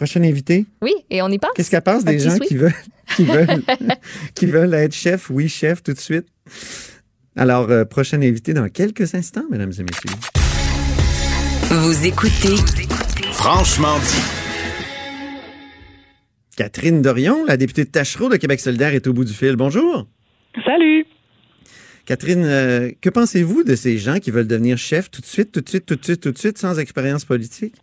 Prochain invité. Oui, et on y pense. Qu'est-ce qu'elle pense des gens qui veulent, qui, veulent, qui veulent être chef? Oui, chef, tout de suite. Alors, euh, prochain invité dans quelques instants, mesdames et messieurs. Vous écoutez Franchement dit. Catherine Dorion, la députée de Tachereau de Québec solidaire, est au bout du fil. Bonjour. Salut. Catherine, euh, que pensez-vous de ces gens qui veulent devenir chef tout de suite, tout de suite, tout de suite, tout de suite, sans expérience politique?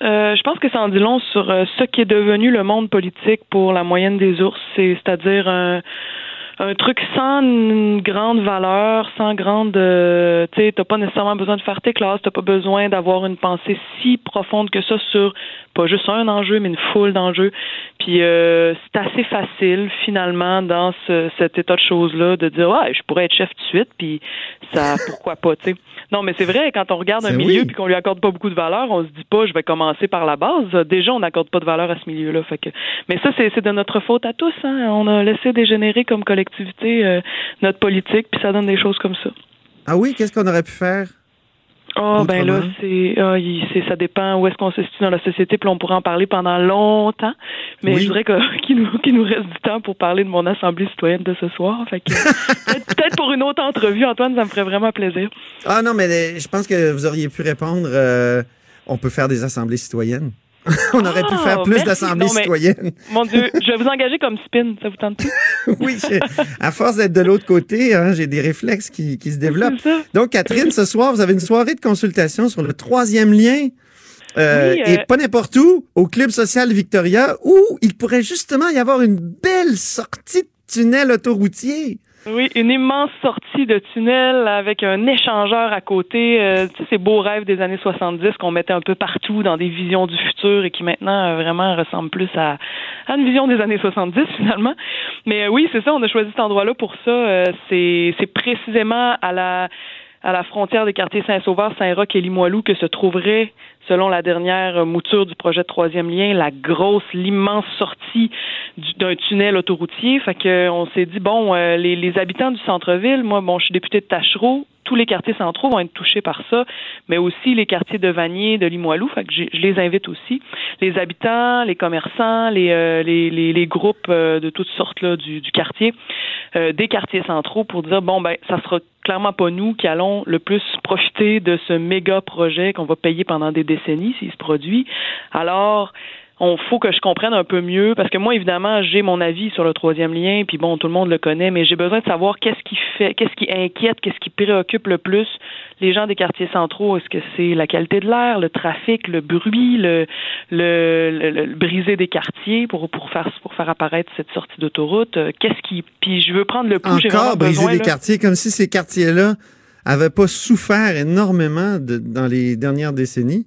Euh, je pense que ça en dit long sur euh, ce qui est devenu le monde politique pour la moyenne des ours, c'est-à-dire un, un truc sans une grande valeur, sans grande, euh, tu sais, t'as pas nécessairement besoin de faire tes classes, t'as pas besoin d'avoir une pensée si profonde que ça sur pas juste un enjeu, mais une foule d'enjeux. Puis euh, c'est assez facile finalement dans ce, cet état de choses-là de dire ouais, je pourrais être chef tout de suite, puis ça, pourquoi pas, tu sais. Non, mais c'est vrai quand on regarde un milieu puis qu'on lui accorde pas beaucoup de valeur, on se dit pas je vais commencer par la base. Déjà, on n'accorde pas de valeur à ce milieu-là. Fait que, mais ça c'est de notre faute à tous. Hein? On a laissé dégénérer comme euh, notre politique, puis ça donne des choses comme ça. Ah oui, qu'est-ce qu'on aurait pu faire? Oh, ben là, c'est, ah, ça dépend où est-ce qu'on se situe dans la société, puis on pourrait en parler pendant longtemps. Mais je voudrais qu'il nous, nous reste du temps pour parler de mon assemblée citoyenne de ce soir. Fait que, peut-être, pour une autre entrevue, Antoine, ça me ferait vraiment plaisir. Ah non, mais euh, je pense que vous auriez pu répondre. Euh, on peut faire des assemblées citoyennes. on aurait pu faire ah, plus d'assemblées citoyennes. Mon Dieu, je vais vous engager comme spin, ça vous tente oui, à force d'être de l'autre côté, hein, j'ai des réflexes qui, qui se développent. Donc, Catherine, ce soir, vous avez une soirée de consultation sur le troisième lien. Euh, et euh, pas n'importe où, au Club social Victoria, où il pourrait justement y avoir une belle sortie de tunnel autoroutier. Oui, une immense sortie de tunnel avec un échangeur à côté. Euh, tu sais, ces beaux rêves des années 70 qu'on mettait un peu partout dans des visions du futur et qui maintenant euh, vraiment ressemblent plus à, une vision des années 70 finalement. Mais euh, oui, c'est ça, on a choisi cet endroit-là pour ça. c'est précisément à la à la frontière des quartiers Saint-Sauveur, Saint-Roch et Limoilou que se trouverait, selon la dernière mouture du projet de troisième lien, la grosse, l'immense sortie d'un tunnel autoroutier. Fait que on s'est dit bon, euh, les, les, habitants du centre-ville, moi, bon, je suis député de Tachereau, tous les quartiers centraux vont être touchés par ça, mais aussi les quartiers de Vanier, de Limoilou. Fait que je, les invite aussi. Les habitants, les commerçants, les, euh, les, les, les, groupes euh, de toutes sortes là, du, du quartier, euh, des quartiers centraux pour dire bon ben ça sera clairement pas nous qui allons le plus profiter de ce méga projet qu'on va payer pendant des décennies s'il se produit. Alors on faut que je comprenne un peu mieux parce que moi évidemment j'ai mon avis sur le troisième lien puis bon tout le monde le connaît mais j'ai besoin de savoir qu'est-ce qui fait qu'est-ce qui inquiète qu'est-ce qui préoccupe le plus les gens des quartiers centraux. Est-ce que c'est la qualité de l'air le trafic le bruit le le, le, briser des quartiers pour pour faire pour faire apparaître cette sortie d'autoroute? Euh, qu'est-ce qui puis je veux prendre le pouls encore briser des quartiers comme si ces quartiers là avaient pas souffert énormément de, dans les dernières décennies.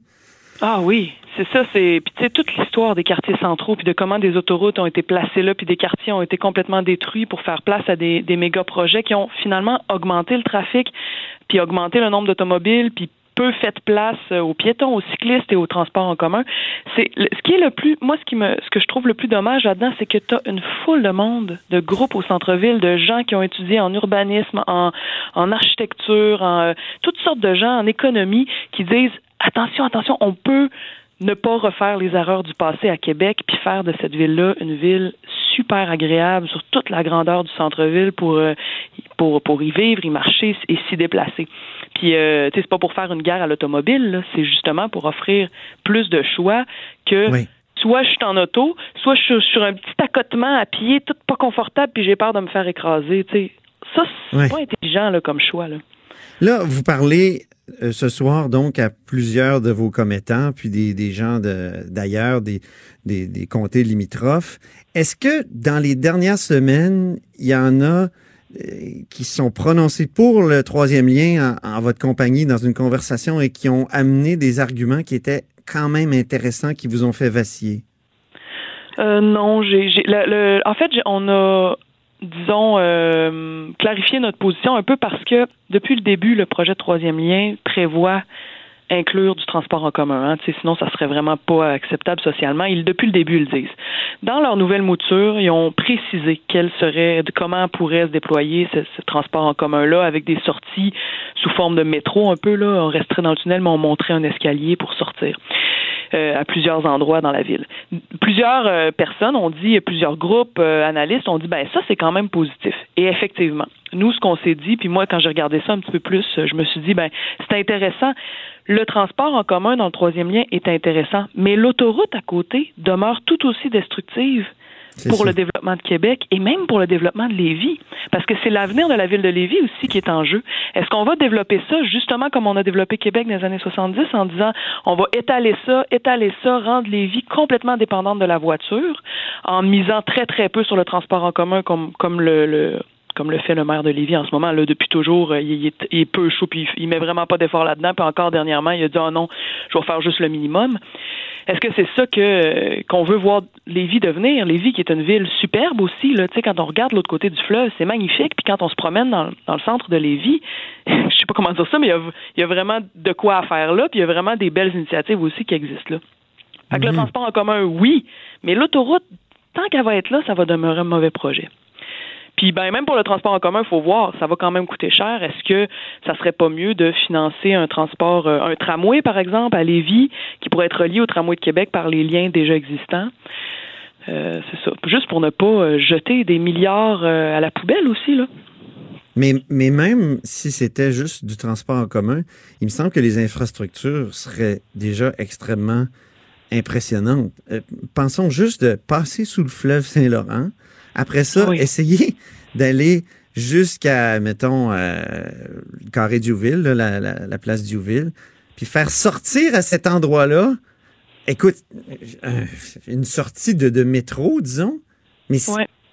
Ah oui, c'est ça, c'est puis tu sais toute l'histoire des quartiers centraux puis de comment des autoroutes ont été placées là puis des quartiers ont été complètement détruits pour faire place à des, des méga projets qui ont finalement augmenté le trafic puis augmenté le nombre d'automobiles puis peu fait place aux piétons, aux cyclistes et aux transports en commun. C'est ce qui est le plus moi ce qui me ce que je trouve le plus dommage là-dedans, c'est que tu as une foule de monde, de groupes au centre-ville, de gens qui ont étudié en urbanisme, en, en architecture, en euh, toutes sortes de gens en économie qui disent attention, attention, on peut ne pas refaire les erreurs du passé à Québec puis faire de cette ville-là une ville super agréable sur toute la grandeur du centre-ville pour, euh, pour, pour y vivre, y marcher et s'y déplacer. Puis, euh, tu sais, c'est pas pour faire une guerre à l'automobile, c'est justement pour offrir plus de choix que soit je suis en auto, soit je suis sur un petit accotement à pied, tout pas confortable, puis j'ai peur de me faire écraser. Tu sais, ça, c'est pas intelligent là, comme choix. Là. là, vous parlez euh, ce soir donc à plusieurs de vos commettants, puis des, gens d'ailleurs, des, des, des, comtés limitrophes. Est-ce que dans les dernières semaines, il y en a euh, qui sont prononcés pour le troisième lien en, votre compagnie dans une conversation et qui ont amené des arguments qui étaient quand même intéressants, qui vous ont fait vaciller? Euh, non, j'ai, en fait, on a disons, euh, clarifier notre position un peu parce que depuis le début, le projet de troisième lien prévoit inclure du transport en commun. Hein, sinon, ça serait vraiment pas acceptable socialement. Ils, depuis le début, ils le disent. Dans leur nouvelle mouture, ils ont précisé quel serait, comment pourrait se déployer ce, ce transport en commun-là avec des sorties sous forme de métro un peu. Là, on resterait dans le tunnel, mais on montrait un escalier pour sortir. À plusieurs endroits dans la ville. Plusieurs personnes ont dit, plusieurs groupes analystes ont dit, ben ça c'est quand même positif. Et effectivement, nous ce qu'on s'est dit, puis moi quand j'ai regardé ça un petit peu plus, je me suis dit, ben c'est intéressant. Le transport en commun dans le troisième lien est intéressant, mais l'autoroute à côté demeure tout aussi destructive pour le développement de Québec et même pour le développement de Lévis. Parce que c'est l'avenir de la ville de Lévis aussi qui est en jeu. Est-ce qu'on va développer ça justement comme on a développé Québec dans les années 70 en disant on va étaler ça, étaler ça, rendre Lévis complètement dépendante de la voiture en misant très très peu sur le transport en commun comme, comme le, le comme le fait le maire de Lévis en ce moment. Là, depuis toujours, euh, il, est, il est peu chaud, puis il met vraiment pas d'effort là-dedans. Puis encore dernièrement, il a dit oh non, je vais faire juste le minimum. Est-ce que c'est ça que qu'on veut voir Lévis devenir? Lévis qui est une ville superbe aussi. Là, quand on regarde l'autre côté du fleuve, c'est magnifique. Puis quand on se promène dans, dans, le centre de Lévis, je sais pas comment dire ça, mais il y, a, il y a vraiment de quoi à faire là. Puis il y a vraiment des belles initiatives aussi qui existent là. Avec le mhm. transport en commun, oui, mais l'autoroute, tant qu'elle va être là, ça va demeurer un mauvais projet. Puis ben même pour le transport en commun, il faut voir, ça va quand même coûter cher. Est-ce que ça serait pas mieux de financer un transport, euh, un tramway par exemple à Lévis, qui pourrait être relié au tramway de Québec par les liens déjà existants? Euh, c'est ça. Juste pour ne pas euh, jeter des milliards à la poubelle aussi, là. Mais, mais même si c'était juste du transport en commun, il me semble que les infrastructures seraient déjà extrêmement impressionnantes. pensons juste de passer sous le fleuve Saint-Laurent, après ça, essayez d'aller jusqu'à, mettons, euh, le carré Diouville, la, la, place Diouville, puis faire sortir à cet endroit-là, écoute, euh, une sortie de, de métro, disons, mais,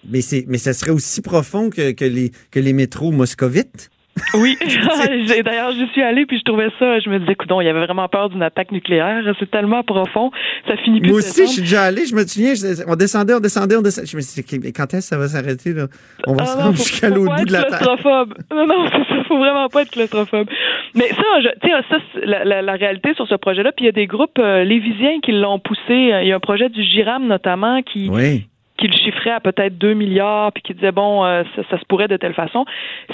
mais, mais ça serait aussi profond que, que, les, que les métros moscovites. Oui, d'ailleurs, j'y suis allée puis je trouvais ça, je me disais, écoute, il y avait vraiment peur d'une attaque nucléaire. C'est tellement profond, ça finit plus. Moi aussi, je suis déjà allé, je me souviens, on descendait, on descendait, on descendait. Je me suis dit, quand est-ce que ça va s'arrêter, là? On va ah se rendre jusqu'à l'autre bout de la terre. Non, non, c'est ça, faut vraiment pas être claustrophobe. Mais ça, tu sais, ça, la, la, réalité sur ce projet-là, puis il y a des groupes euh, lévisiens qui l'ont poussé. Il y a un projet du GIRAM, notamment, qui, oui qui le chiffrait à peut-être 2 milliards, puis qui disait, bon, euh, ça, ça, se pourrait de telle façon.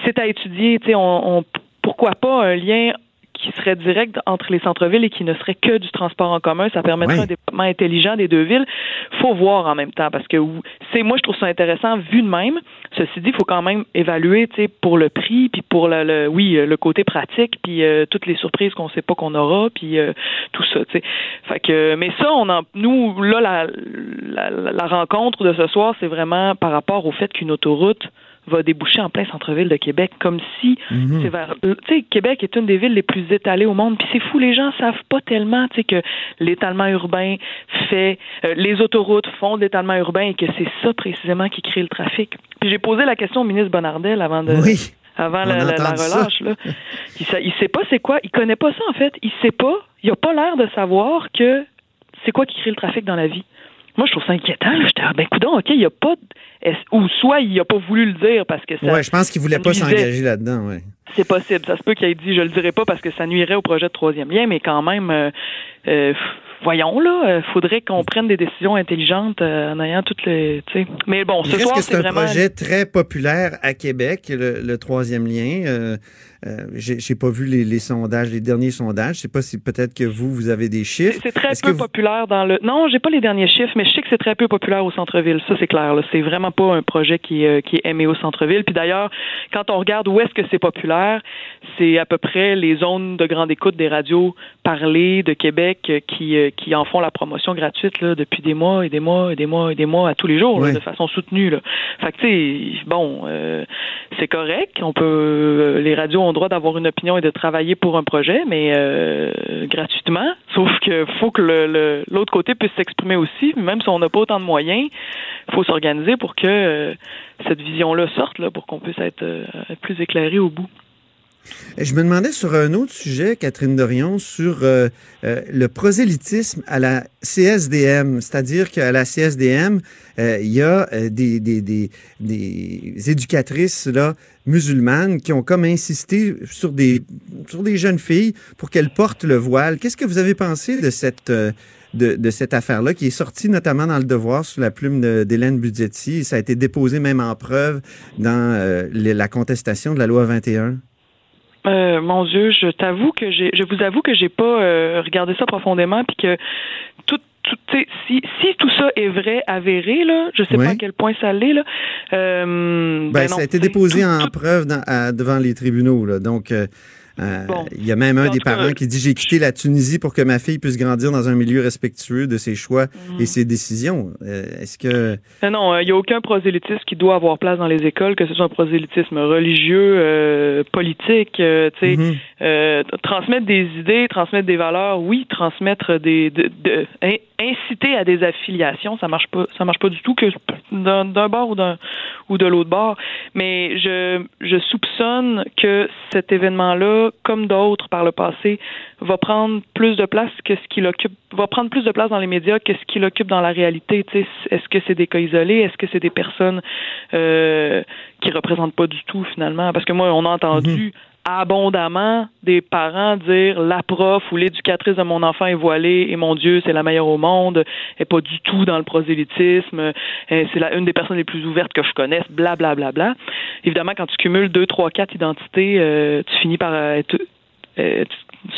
C'est à étudier, tu sais, on, on, pourquoi pas un lien qui serait direct entre les centres-villes et qui ne serait que du transport en commun. Ça permettrait un développement intelligent des deux villes. faut voir en même temps parce que c'est moi je trouve ça intéressant vu de même. Ceci dit, il faut quand même évaluer, tu sais, pour le prix, puis pour le, oui le côté pratique, puis euh, toutes les surprises qu'on sait pas qu'on aura, puis euh, tout ça, tu sais. Fait que, mais ça, on en, nous là la, la, la rencontre de ce soir, c'est vraiment par rapport au fait qu'une autoroute va déboucher en plein centre-ville de Québec, comme si mhm. c'est vers. Tu sais, Québec est une des villes les plus étalées au monde. Puis c'est fou, les gens savent pas tellement, tu sais, que l'étalement urbain fait, euh, les autoroutes font de l'étalement urbain et que c'est ça précisément qui crée le trafic. Puis j'ai posé la question au ministre Bonardel avant de. avant la, relâche. Là. Il, il sait pas c'est quoi, il connaît pas ça en fait. Il sait pas, il a pas l'air de savoir que c'est quoi qui crée le trafic dans la vie. Moi, je trouve ça inquiétant. J'étais, ah, ben, coudon, OK, il n'y a pas. Ou soit il n'a pas voulu le dire parce que ça. Ouais, je pense qu'il voulait pas s'engager là-dedans, ouais. C'est possible. Ça se peut qu'il ait dit, je le dirai pas parce que ça nuirait au projet de troisième lien, mais quand même, euh, euh, voyons là, il euh, faudrait qu'on prenne des décisions intelligentes en ayant toutes les. Mais bon, ce soir, c'est un projet très populaire à Québec, le, le troisième lien. Euh, j'ai pas vu les, sondages, les derniers sondages. Je sais pas si peut-être que vous, vous avez des chiffres. C'est très peu populaire dans le. Non, j'ai pas les derniers chiffres, mais je sais que c'est très peu populaire au centre-ville. Ça, c'est clair. C'est vraiment pas un projet qui, euh, qui est aimé au centre-ville. Puis d'ailleurs, quand on regarde où est-ce que c'est populaire, c'est à peu près les zones de grande écoute des radios parlées de Québec euh, qui, qui en font la promotion gratuite là, depuis des mois et des mois et des mois et des mois à tous les jours, de façon soutenue. Là. Fait que, tu sais, bon, c'est correct. On peut, les radios ont droit d'avoir une opinion et de travailler pour un projet, mais euh, gratuitement. Sauf qu'il faut que l'autre côté puisse s'exprimer aussi, même si on n'a pas autant de moyens, il faut s'organiser pour que euh, cette vision-là sorte, pour qu'on puisse être, euh, plus éclairé au bout. Je me demandais sur un autre sujet, Catherine Dorion, sur le prosélytisme à la CSDM, c'est-à-dire qu'à la CSDM, il y a des, des, des, des, éducatrices là, musulmanes qui ont comme insisté sur des, sur des jeunes filles pour qu'elles portent le voile. Qu'est-ce que vous avez pensé de cette, euh, de, de cette affaire-là qui est sortie notamment dans le Devoir sous la plume d'Hélène Budgetti? Ça a été déposé même en preuve dans euh, la contestation de la loi 21. Euh, mon Dieu, je t'avoue que j'ai, je vous avoue que j'ai pas euh, regardé ça profondément, puis que tout, tout si, si tout ça est vrai, avéré, là, je sais pas à quel point ça l'est, là. Euh, ben, ben ça a été déposé en preuve devant les tribunaux, là, donc. Euh, il y a même un des parents qui dit J'ai quitté la Tunisie pour que ma fille puisse grandir dans un milieu respectueux de ses choix et mhm. ses décisions. Euh, est-ce que. Non, il n'y a aucun prosélytisme qui doit avoir place dans les écoles, que ce soit un prosélytisme religieux, euh, politique, tu sais. Mhm. transmettre des idées, transmettre des valeurs, oui, transmettre des. De, inciter à des affiliations, ça marche pas, ça marche pas du tout que d'un bord ou d'un ou de l'autre bord. Mais je, je soupçonne que cet événement-là, comme d'autres par le passé, va prendre plus de place que ce qu'il occupe, va prendre plus de place dans les médias que ce qu'il occupe dans la réalité. Est-ce que c'est des cas isolés? Est-ce que c'est des personnes euh, qui représentent pas du tout finalement? Parce que moi, on a entendu mm-hmm abondamment des parents dire la prof ou l'éducatrice de mon enfant est voilée et mon Dieu, c'est la meilleure au monde, est pas du tout dans le prosélytisme, c'est la une des personnes les plus ouvertes que je connaisse, bla bla bla bla. Évidemment, quand tu cumules deux, trois, quatre identités, euh, tu finis par être euh,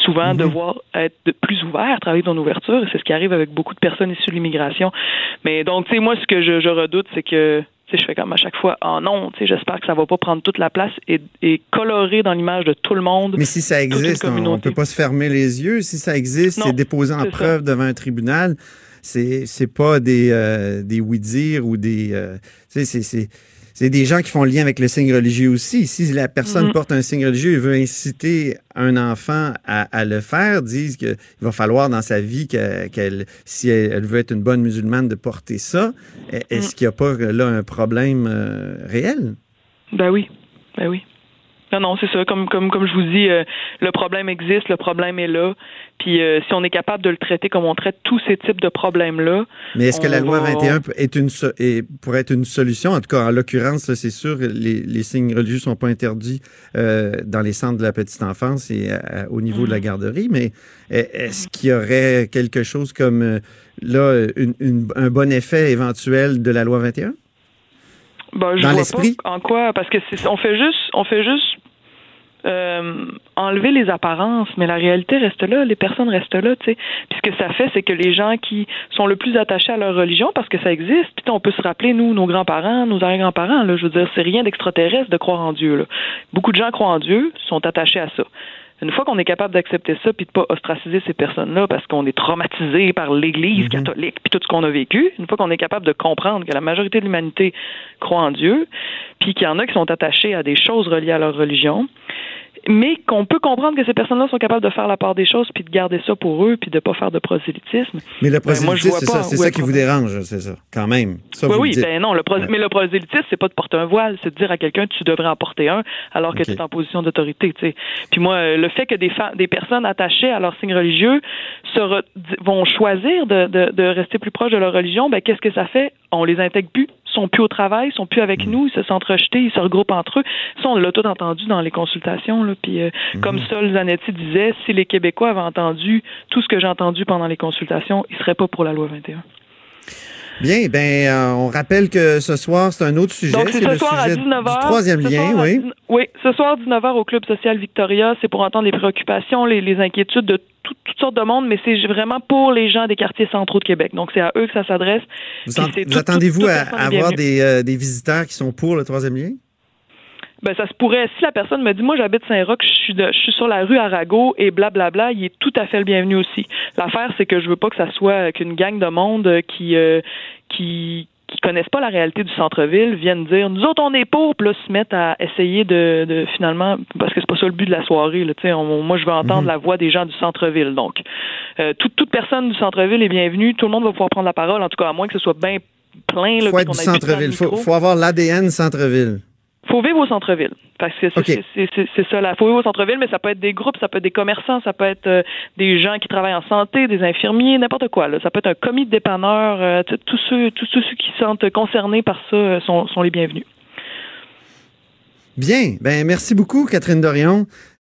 souvent mhm. devoir être plus ouvert, travailler ton ouverture, et c'est ce qui arrive avec beaucoup de personnes issues de l'immigration. Mais donc, tu sais, moi, ce que je redoute, c'est que je fais comme à chaque fois, oh non, j'espère que ça va pas prendre toute la place et, et colorer dans l'image de tout le monde. Mais si ça existe, on ne peut pas se fermer les yeux. Si ça existe, c'est déposé en preuve devant un tribunal. C'est c'est pas des euh, des oui-dire ou des euh, c'est c'est des gens qui font lien avec le signe religieux aussi. Si la personne mm-hmm. porte un signe religieux et veut inciter un enfant à, le faire, disent qu'il va falloir dans sa vie qu'elle, si elle, veut être une bonne musulmane, de porter ça. Est-ce mm. qu'il n'y a pas là un problème euh, réel? Ben oui, ben oui. Non, non, c'est ça. Comme, comme, comme je vous dis, euh, le problème existe, le problème est là. Puis euh, si on est capable de le traiter comme on traite tous ces types de problèmes-là. Mais est-ce que la loi 21 est une, est, pourrait être une solution? En tout cas, en l'occurrence, c'est sûr, les, les, signes religieux ne sont pas interdits euh, dans les centres de la petite enfance et au niveau de la mm. garderie. Mais est-ce qu'il y aurait quelque chose comme là, un bon effet éventuel de la loi 21? Ben, je dans l'esprit? En quoi? Parce que on fait juste, on fait juste euh, enlever les apparences, mais la réalité reste là, les personnes restent là, tu sais. Puis ce que ça fait, c'est que les gens qui sont le plus attachés à leur religion, parce que ça existe, puis on peut se rappeler, nous, nos grands-parents, nos arrière-grands-parents, là, je veux dire, c'est rien d'extraterrestre de croire en Dieu, là. Beaucoup de gens croient en Dieu, sont attachés à ça. Une fois qu'on est capable d'accepter ça puis de pas ostraciser ces personnes-là parce qu'on est traumatisé par l'Église mhm. catholique puis tout ce qu'on a vécu, une fois qu'on est capable de comprendre que la majorité de l'humanité croit en Dieu, puis qu'il y en a qui sont attachés à des choses reliées à leur religion, mais qu'on peut comprendre que ces personnes-là sont capables de faire la part des choses puis de garder ça pour eux puis de pas faire de prosélytisme. Mais le ben, prosélytisme, c'est ça, c'est ça qui vous dérange, c'est ça, quand même. oui, oui, ben non, le mais le prosélytisme, c'est pas de porter un voile, c'est de dire à quelqu'un tu devrais en porter un alors que tu es en position d'autorité, tu sais. Puis moi, le fait que des, des personnes attachées à leur signe religieux se vont choisir de, de, de, rester plus proches de leur religion, ben qu'est-ce que ça fait? On les intègre plus sont plus au travail, sont plus avec mm. nous, ils se sentent rejetés, ils se regroupent entre eux. Ça, on l'a tout entendu dans les consultations. Là, puis, euh, mm-hmm. comme Sol Zanetti disait, si les Québécois avaient entendu tout ce que j'ai entendu pendant les consultations, ils seraient pas pour la loi 21. Bien, ben, euh, on rappelle que ce soir, c'est un autre sujet. Donc, c'est ce soir à 19h. troisième lien, oui. oui, ce soir, 19h au Club social Victoria, c'est pour entendre les préoccupations, les, les inquiétudes de toutes sortes de monde, mais c'est vraiment pour les gens des quartiers centraux de Québec. Donc, c'est à eux que ça s'adresse. Vous, attendez-vous à, avoir des, euh, des visiteurs qui sont pour le troisième lien? ben ça se pourrait. Si la personne me dit, moi j'habite Saint-Roch, je suis je suis sur la rue Arago et blablabla, il est tout à fait le bienvenu aussi. L'affaire, c'est que je veux pas que ça soit qu'une gang de monde qui euh, qui qui connaissent pas la réalité du centre-ville viennent dire nous autres on est pour puis là se mettent à essayer de, de finalement parce que c'est pas ça le but de la soirée là tu moi je veux entendre mhm. la voix des gens du centre-ville donc. Euh, toute toute personne du centre-ville est bienvenue tout le monde va pouvoir prendre la parole en tout cas à moins que ce soit bien plein là faut être du centre-ville. Faut, faut avoir l'ADN centre-ville faut vivre au centre-ville. Parce que c'est ça, là. Faut vivre au centre-ville, mais ça peut être des groupes, ça peut être des commerçants, ça peut être euh, des gens qui travaillent en santé, des infirmiers, n'importe quoi. Là. Ça peut être un commis de dépanneur. Euh, tous ceux, tous ceux qui se sentent concernés par ça euh, sont, sont les bienvenus. Bien. Ben, merci beaucoup, Catherine Dorion.